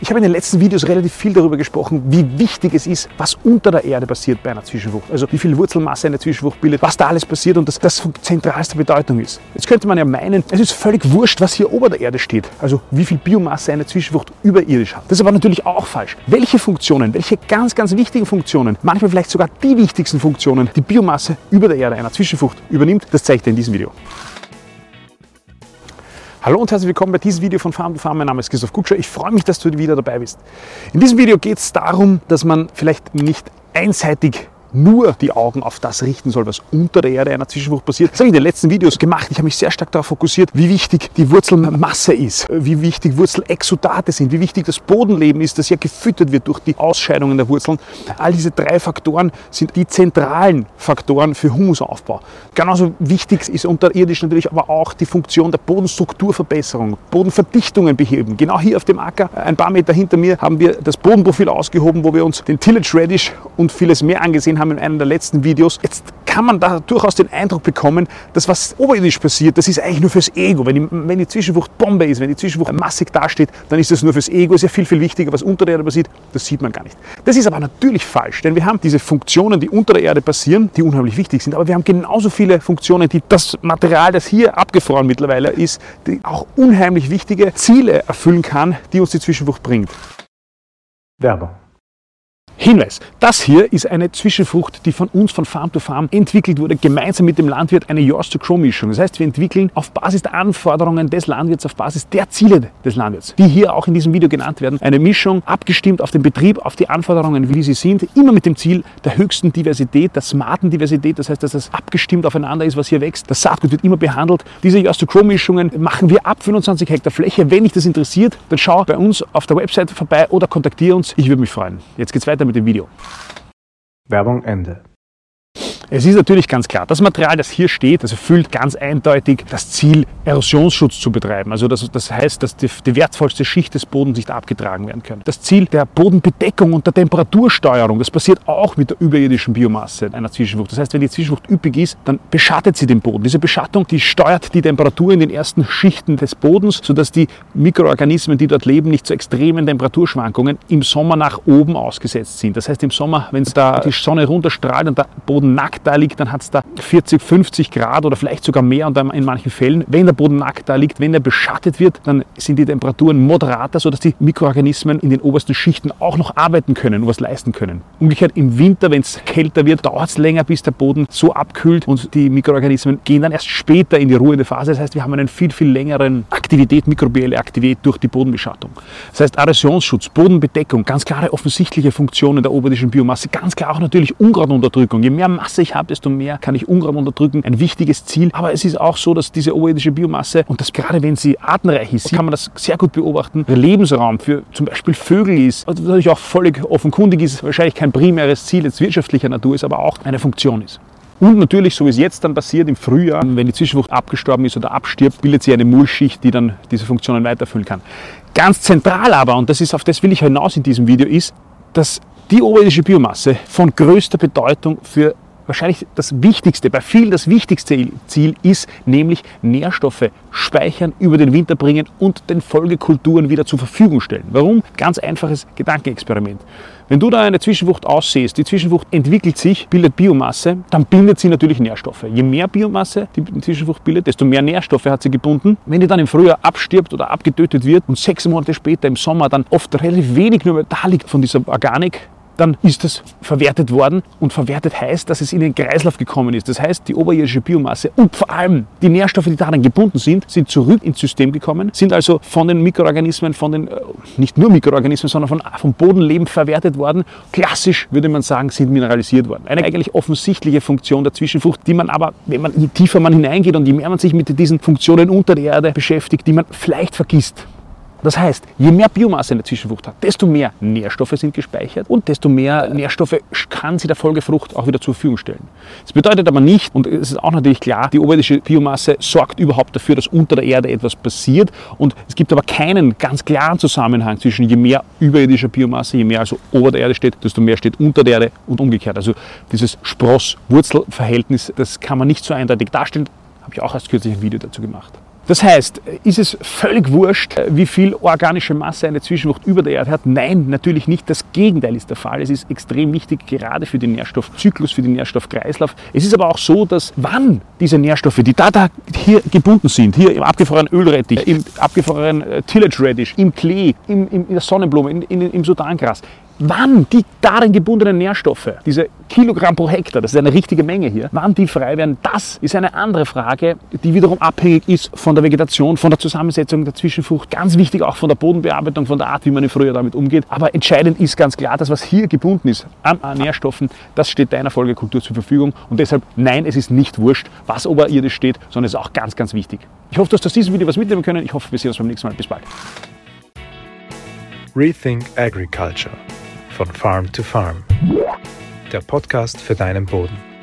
Ich habe in den letzten Videos relativ viel darüber gesprochen, wie wichtig es ist, was unter der Erde passiert bei einer Zwischenfrucht. Also wie viel Wurzelmasse eine Zwischenfrucht bildet, was da alles passiert und dass das von zentralster Bedeutung ist. Jetzt könnte man ja meinen, es ist völlig wurscht, was hier ober der Erde steht. Also wie viel Biomasse eine Zwischenfrucht überirdisch hat. Das ist aber natürlich auch falsch. Welche Funktionen, welche ganz, ganz wichtigen Funktionen, manchmal vielleicht sogar die wichtigsten Funktionen, die Biomasse über der Erde einer Zwischenfrucht übernimmt, das zeige ich dir in diesem Video. Hallo und herzlich willkommen bei diesem Video von Farm to Farm. Mein Name ist Christoph Kutscher. Ich freue mich, dass du wieder dabei bist. In diesem Video geht es darum, dass man vielleicht nicht einseitig nur die Augen auf das richten soll, was unter der Erde einer Zwischenfrucht passiert. Das habe ich in den letzten Videos gemacht. Ich habe mich sehr stark darauf fokussiert, wie wichtig die Wurzelmasse ist, wie wichtig Wurzelexudate sind, wie wichtig das Bodenleben ist, das ja gefüttert wird durch die Ausscheidungen der Wurzeln. All diese drei Faktoren sind die zentralen Faktoren für Humusaufbau. Genauso wichtig ist unterirdisch natürlich aber auch die Funktion der Bodenstrukturverbesserung, Bodenverdichtungen beheben. Genau hier auf dem Acker, ein paar Meter hinter mir, haben wir das Bodenprofil ausgehoben, wo wir uns den Tillage Radish und vieles mehr angesehen haben haben in einem der letzten Videos. Jetzt kann man da durchaus den Eindruck bekommen, dass was oberirdisch passiert, das ist eigentlich nur fürs Ego. Wenn die, wenn die Zwischenwucht Bombe ist, wenn die Zwischenwucht massig dasteht, dann ist das nur fürs Ego. Ist ja viel, viel wichtiger, was unter der Erde passiert, das sieht man gar nicht. Das ist aber natürlich falsch, denn wir haben diese Funktionen, die unter der Erde passieren, die unheimlich wichtig sind, aber wir haben genauso viele Funktionen, die das Material, das hier abgefroren mittlerweile ist, die auch unheimlich wichtige Ziele erfüllen kann, die uns die Zwischenwucht bringt. Werbung. Hinweis, das hier ist eine Zwischenfrucht, die von uns von Farm to Farm entwickelt wurde, gemeinsam mit dem Landwirt eine Yours to Grow Mischung. Das heißt, wir entwickeln auf Basis der Anforderungen des Landwirts, auf Basis der Ziele des Landwirts, die hier auch in diesem Video genannt werden, eine Mischung abgestimmt auf den Betrieb, auf die Anforderungen, wie sie sind, immer mit dem Ziel der höchsten Diversität, der smarten Diversität, das heißt, dass es abgestimmt aufeinander ist, was hier wächst. Das Saatgut wird immer behandelt. Diese Yours to Grow Mischungen machen wir ab 25 Hektar Fläche. Wenn dich das interessiert, dann schau bei uns auf der Website vorbei oder kontaktiere uns. Ich würde mich freuen. Jetzt geht's weiter mit dem Video. Werbung Ende. Es ist natürlich ganz klar, das Material, das hier steht, das erfüllt ganz eindeutig das Ziel, Erosionsschutz zu betreiben. Also das, das heißt, dass die, die, wertvollste Schicht des Bodens nicht abgetragen werden kann. Das Ziel der Bodenbedeckung und der Temperatursteuerung, das passiert auch mit der überirdischen Biomasse einer Zwischenfrucht. Das heißt, wenn die Zwischenfrucht üppig ist, dann beschattet sie den Boden. Diese Beschattung, die steuert die Temperatur in den ersten Schichten des Bodens, sodass die Mikroorganismen, die dort leben, nicht zu extremen Temperaturschwankungen im Sommer nach oben ausgesetzt sind. Das heißt, im Sommer, wenn es da die Sonne runterstrahlt und der Boden nackt da liegt, dann hat es da 40, 50 Grad oder vielleicht sogar mehr und in manchen Fällen. Wenn der Boden nackt da liegt, wenn er beschattet wird, dann sind die Temperaturen moderater, sodass die Mikroorganismen in den obersten Schichten auch noch arbeiten können und was leisten können. Umgekehrt im Winter, wenn es kälter wird, dauert es länger, bis der Boden so abkühlt und die Mikroorganismen gehen dann erst später in die ruhende Phase. Das heißt, wir haben einen viel, viel längeren Aktivität, mikrobielle Aktivität durch die Bodenbeschattung. Das heißt, Erosionsschutz, Bodenbedeckung, ganz klare offensichtliche Funktionen der oberirdischen Biomasse, ganz klar auch natürlich Unkrautunterdrückung. Je mehr Masse ich habe, desto mehr kann ich Unkraut unterdrücken. Ein wichtiges Ziel. Aber es ist auch so, dass diese oberirdische Biomasse, und das gerade wenn sie artenreich ist, kann man das sehr gut beobachten, der Lebensraum für zum Beispiel Vögel ist, was natürlich auch völlig offenkundig ist, wahrscheinlich kein primäres Ziel jetzt wirtschaftlicher Natur ist, aber auch eine Funktion ist. Und natürlich, so wie es jetzt dann passiert im Frühjahr, wenn die Zwischenfrucht abgestorben ist oder abstirbt, bildet sie eine Mullschicht, die dann diese Funktionen weiterfüllen kann. Ganz zentral aber, und das ist auf das will ich hinaus in diesem Video, ist, dass die oberirdische Biomasse von größter Bedeutung für wahrscheinlich das wichtigste, bei vielen das wichtigste Ziel ist, nämlich Nährstoffe speichern, über den Winter bringen und den Folgekulturen wieder zur Verfügung stellen. Warum? Ganz einfaches Gedankenexperiment. Wenn du da eine Zwischenwucht aussehst, die Zwischenwucht entwickelt sich, bildet Biomasse, dann bindet sie natürlich Nährstoffe. Je mehr Biomasse die Zwischenwucht bildet, desto mehr Nährstoffe hat sie gebunden. Wenn die dann im Frühjahr abstirbt oder abgetötet wird und sechs Monate später im Sommer dann oft relativ wenig nur da liegt von dieser Organik, dann ist das verwertet worden. Und verwertet heißt, dass es in den Kreislauf gekommen ist. Das heißt, die oberirdische Biomasse und vor allem die Nährstoffe, die daran gebunden sind, sind zurück ins System gekommen, sind also von den Mikroorganismen, von den, äh, nicht nur Mikroorganismen, sondern von, vom Bodenleben verwertet worden. Klassisch würde man sagen, sind mineralisiert worden. Eine eigentlich offensichtliche Funktion der Zwischenfrucht, die man aber, wenn man je tiefer man hineingeht und je mehr man sich mit diesen Funktionen unter der Erde beschäftigt, die man vielleicht vergisst. Das heißt, je mehr Biomasse eine Zwischenfrucht hat, desto mehr Nährstoffe sind gespeichert und desto mehr Nährstoffe kann sie der Folgefrucht auch wieder zur Verfügung stellen. Das bedeutet aber nicht, und es ist auch natürlich klar, die oberirdische Biomasse sorgt überhaupt dafür, dass unter der Erde etwas passiert und es gibt aber keinen ganz klaren Zusammenhang zwischen je mehr überirdischer Biomasse, je mehr also ober der Erde steht, desto mehr steht unter der Erde und umgekehrt. Also dieses Spross-Wurzel-Verhältnis, das kann man nicht so eindeutig darstellen. Habe ich auch erst kürzlich ein Video dazu gemacht. Das heißt, ist es völlig wurscht, wie viel organische Masse eine Zwischenfrucht über der Erde hat? Nein, natürlich nicht. Das Gegenteil ist der Fall. Es ist extrem wichtig, gerade für den Nährstoffzyklus, für den Nährstoffkreislauf. Es ist aber auch so, dass wann diese Nährstoffe, die da, da hier gebunden sind, hier im abgefrorenen Ölrettich, im abgefrorenen äh, Tillage Radish, im Klee, im, im, in der Sonnenblume, in, in, im Sudangras, wann die darin gebundenen Nährstoffe, diese Kilogramm pro Hektar, das ist eine richtige Menge hier, wann die frei werden, das ist eine andere Frage, die wiederum abhängig ist von der Vegetation, von der Zusammensetzung der Zwischenfrucht, ganz wichtig auch von der Bodenbearbeitung, von der Art, wie man früher damit umgeht. Aber entscheidend ist ganz klar, dass was hier gebunden ist an Nährstoffen, das steht deiner Folgekultur zur Verfügung und deshalb nein, es ist nicht wurscht, was oberirdisch steht, sondern es ist auch ganz, ganz wichtig. Ich hoffe, dass du aus diesem Video was mitnehmen können. Ich hoffe, wir sehen uns beim nächsten Mal. Bis bald. Rethink Agriculture von Farm to Farm. Der Podcast für deinen Boden.